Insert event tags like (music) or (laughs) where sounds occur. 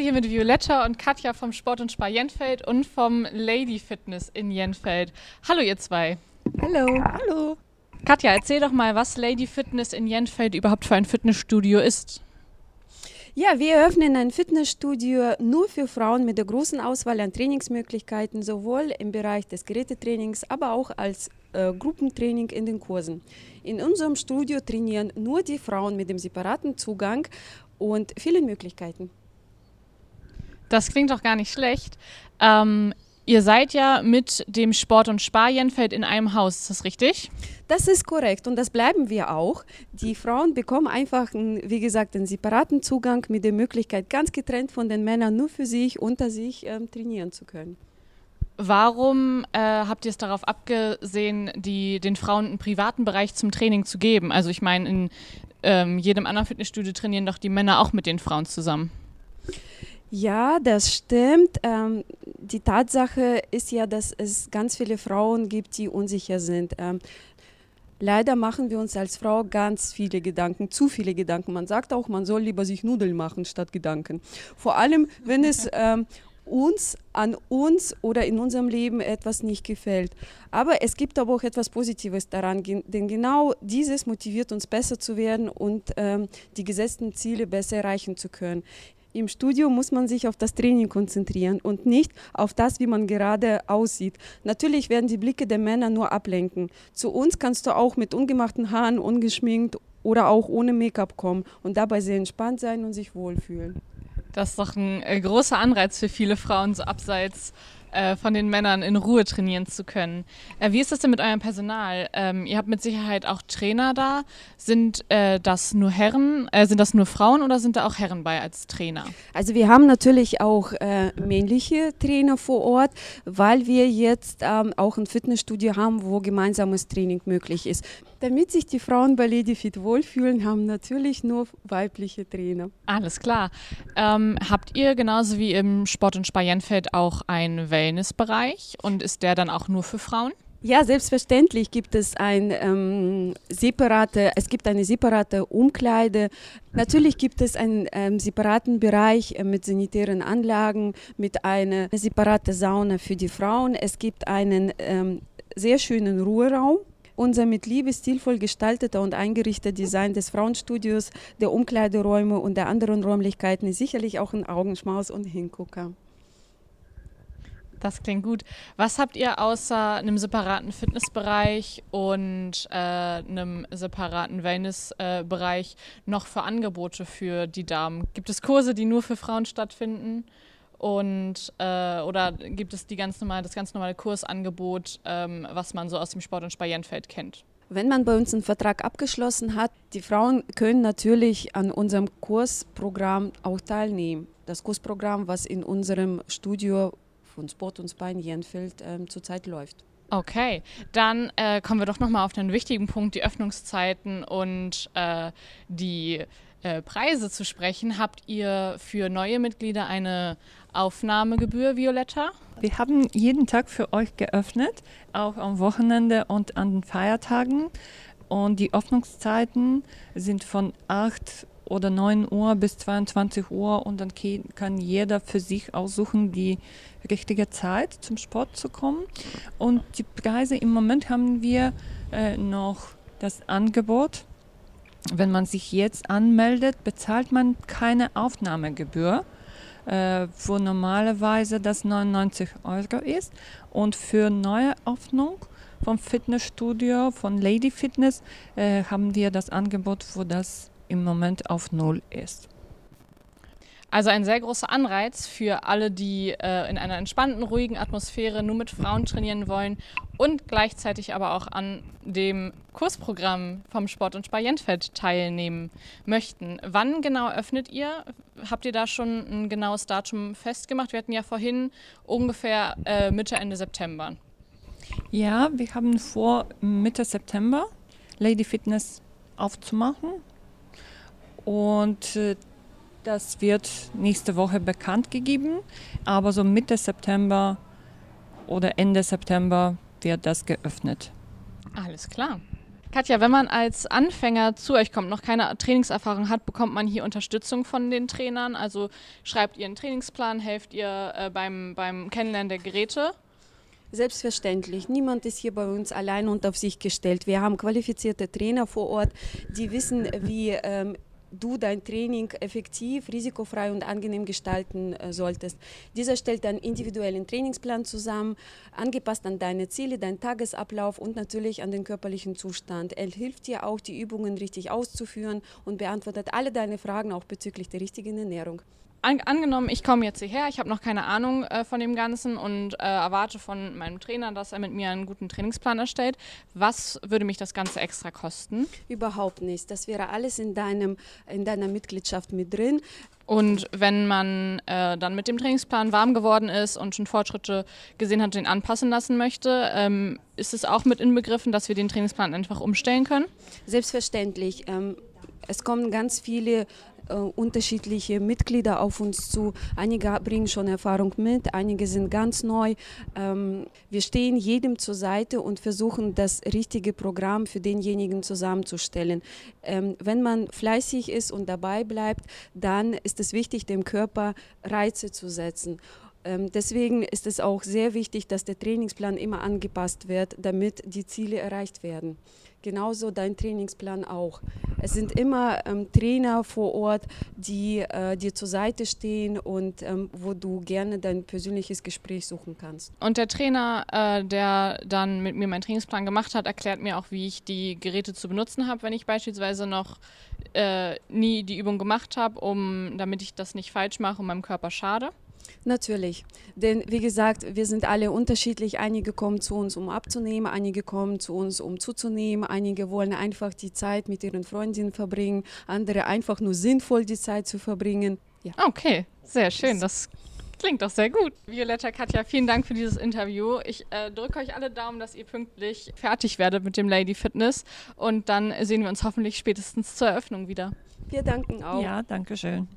sitze hier mit Violetta und Katja vom Sport und Spar Jenfeld und vom Lady Fitness in Jenfeld. Hallo ihr zwei. Hallo. Hallo. Katja, erzähl doch mal, was Lady Fitness in Jenfeld überhaupt für ein Fitnessstudio ist. Ja, wir eröffnen ein Fitnessstudio nur für Frauen mit der großen Auswahl an Trainingsmöglichkeiten, sowohl im Bereich des Gerätetrainings, aber auch als äh, Gruppentraining in den Kursen. In unserem Studio trainieren nur die Frauen mit dem separaten Zugang und vielen Möglichkeiten. Das klingt doch gar nicht schlecht. Ähm, ihr seid ja mit dem Sport- und Sparjenfeld in einem Haus, ist das richtig? Das ist korrekt und das bleiben wir auch. Die Frauen bekommen einfach, wie gesagt, einen separaten Zugang mit der Möglichkeit, ganz getrennt von den Männern nur für sich, unter sich ähm, trainieren zu können. Warum äh, habt ihr es darauf abgesehen, die, den Frauen einen privaten Bereich zum Training zu geben? Also ich meine, in ähm, jedem anderen Fitnessstudio trainieren doch die Männer auch mit den Frauen zusammen. Ja, das stimmt. Ähm, die Tatsache ist ja, dass es ganz viele Frauen gibt, die unsicher sind. Ähm, leider machen wir uns als Frau ganz viele Gedanken, zu viele Gedanken. Man sagt auch, man soll lieber sich Nudeln machen statt Gedanken. Vor allem, wenn es (laughs) ähm, uns, an uns oder in unserem Leben etwas nicht gefällt. Aber es gibt aber auch etwas Positives daran, denn genau dieses motiviert uns besser zu werden und ähm, die gesetzten Ziele besser erreichen zu können. Im Studio muss man sich auf das Training konzentrieren und nicht auf das, wie man gerade aussieht. Natürlich werden die Blicke der Männer nur ablenken. Zu uns kannst du auch mit ungemachten Haaren, ungeschminkt oder auch ohne Make-up kommen und dabei sehr entspannt sein und sich wohlfühlen. Das ist doch ein äh, großer Anreiz für viele Frauen, so abseits äh, von den Männern in Ruhe trainieren zu können. Äh, wie ist das denn mit eurem Personal? Ähm, ihr habt mit Sicherheit auch Trainer da. Sind äh, das nur Herren, äh, sind das nur Frauen oder sind da auch Herren bei als Trainer? Also wir haben natürlich auch äh, männliche Trainer vor Ort, weil wir jetzt ähm, auch ein Fitnessstudio haben, wo gemeinsames Training möglich ist. Damit sich die Frauen bei Ladyfit wohlfühlen, haben natürlich nur weibliche Trainer. Alles klar. Ähm, habt ihr genauso wie im Sport- und Sparienfeld auch einen Wellnessbereich und ist der dann auch nur für Frauen? Ja, selbstverständlich gibt es ein ähm, separate, es gibt eine separate Umkleide. Natürlich gibt es einen ähm, separaten Bereich äh, mit sanitären Anlagen, mit einer separaten Sauna für die Frauen. Es gibt einen ähm, sehr schönen Ruheraum unser mit Liebe stilvoll gestalteter und eingerichteter Design des Frauenstudios, der Umkleideräume und der anderen Räumlichkeiten ist sicherlich auch ein Augenschmaus und Hingucker. Das klingt gut. Was habt ihr außer einem separaten Fitnessbereich und äh, einem separaten Wellnessbereich äh, noch für Angebote für die Damen? Gibt es Kurse, die nur für Frauen stattfinden? Und äh, oder gibt es die ganz normal, das ganz normale Kursangebot, ähm, was man so aus dem Sport- und Sparienfeld kennt? Wenn man bei uns einen Vertrag abgeschlossen hat, die Frauen können natürlich an unserem Kursprogramm auch teilnehmen. Das Kursprogramm, was in unserem Studio von Sport und Spa in Jenfeld ähm, zurzeit läuft. Okay, dann äh, kommen wir doch nochmal auf den wichtigen Punkt, die Öffnungszeiten und äh, die äh, Preise zu sprechen. Habt ihr für neue Mitglieder eine Aufnahmegebühr, Violetta? Wir haben jeden Tag für euch geöffnet, auch am Wochenende und an den Feiertagen. Und die Öffnungszeiten sind von 8 oder 9 Uhr bis 22 Uhr und dann kann jeder für sich aussuchen, die richtige Zeit zum Sport zu kommen. Und die Preise im Moment haben wir äh, noch das Angebot. Wenn man sich jetzt anmeldet, bezahlt man keine Aufnahmegebühr äh, wo normalerweise das 99 Euro ist. Und für neue Öffnung vom Fitnessstudio, von Lady Fitness, äh, haben wir das Angebot, wo das im Moment auf Null ist. Also ein sehr großer Anreiz für alle, die äh, in einer entspannten, ruhigen Atmosphäre nur mit Frauen trainieren wollen und gleichzeitig aber auch an dem Kursprogramm vom Sport- und Sparientfeld teilnehmen möchten. Wann genau öffnet ihr? Habt ihr da schon ein genaues Datum festgemacht? Wir hatten ja vorhin ungefähr äh, Mitte, Ende September. Ja, wir haben vor, Mitte September Lady Fitness aufzumachen. Und äh, das wird nächste Woche bekannt gegeben, aber so Mitte September oder Ende September wird das geöffnet. Alles klar. Katja, wenn man als Anfänger zu euch kommt, noch keine Trainingserfahrung hat, bekommt man hier Unterstützung von den Trainern? Also schreibt ihr einen Trainingsplan, helft ihr äh, beim, beim Kennenlernen der Geräte? Selbstverständlich. Niemand ist hier bei uns allein und auf sich gestellt. Wir haben qualifizierte Trainer vor Ort, die wissen, wie ähm, du dein Training effektiv, risikofrei und angenehm gestalten äh, solltest. Dieser stellt einen individuellen Trainingsplan zusammen, angepasst an deine Ziele, deinen Tagesablauf und natürlich an den körperlichen Zustand. Er hilft dir auch, die Übungen richtig auszuführen und beantwortet alle deine Fragen auch bezüglich der richtigen Ernährung an, angenommen, ich komme jetzt hierher, ich habe noch keine Ahnung äh, von dem Ganzen und äh, erwarte von meinem Trainer, dass er mit mir einen guten Trainingsplan erstellt. Was würde mich das Ganze extra kosten? Überhaupt nichts. Das wäre alles in, deinem, in deiner Mitgliedschaft mit drin. Und wenn man äh, dann mit dem Trainingsplan warm geworden ist und schon Fortschritte gesehen hat, den anpassen lassen möchte, ähm, ist es auch mit inbegriffen, dass wir den Trainingsplan einfach umstellen können? Selbstverständlich. Ähm, es kommen ganz viele äh, unterschiedliche Mitglieder auf uns zu. Einige bringen schon Erfahrung mit, einige sind ganz neu. Ähm, wir stehen jedem zur Seite und versuchen, das richtige Programm für denjenigen zusammenzustellen. Ähm, wenn man fleißig ist und dabei bleibt, dann ist es wichtig, dem Körper Reize zu setzen. Ähm, deswegen ist es auch sehr wichtig, dass der Trainingsplan immer angepasst wird, damit die Ziele erreicht werden. Genauso dein Trainingsplan auch. Es sind immer ähm, Trainer vor Ort, die äh, dir zur Seite stehen und ähm, wo du gerne dein persönliches Gespräch suchen kannst. Und der Trainer, äh, der dann mit mir meinen Trainingsplan gemacht hat, erklärt mir auch, wie ich die Geräte zu benutzen habe, wenn ich beispielsweise noch äh, nie die Übung gemacht habe, um, damit ich das nicht falsch mache und meinem Körper schade. Natürlich, denn wie gesagt, wir sind alle unterschiedlich. Einige kommen zu uns, um abzunehmen, einige kommen zu uns, um zuzunehmen, einige wollen einfach die Zeit mit ihren Freundinnen verbringen, andere einfach nur sinnvoll die Zeit zu verbringen. Ja. Okay, sehr schön. Das klingt doch sehr gut. Violetta, Katja, vielen Dank für dieses Interview. Ich äh, drücke euch alle Daumen, dass ihr pünktlich fertig werdet mit dem Lady Fitness und dann sehen wir uns hoffentlich spätestens zur Eröffnung wieder. Wir danken auch. Ja, danke schön.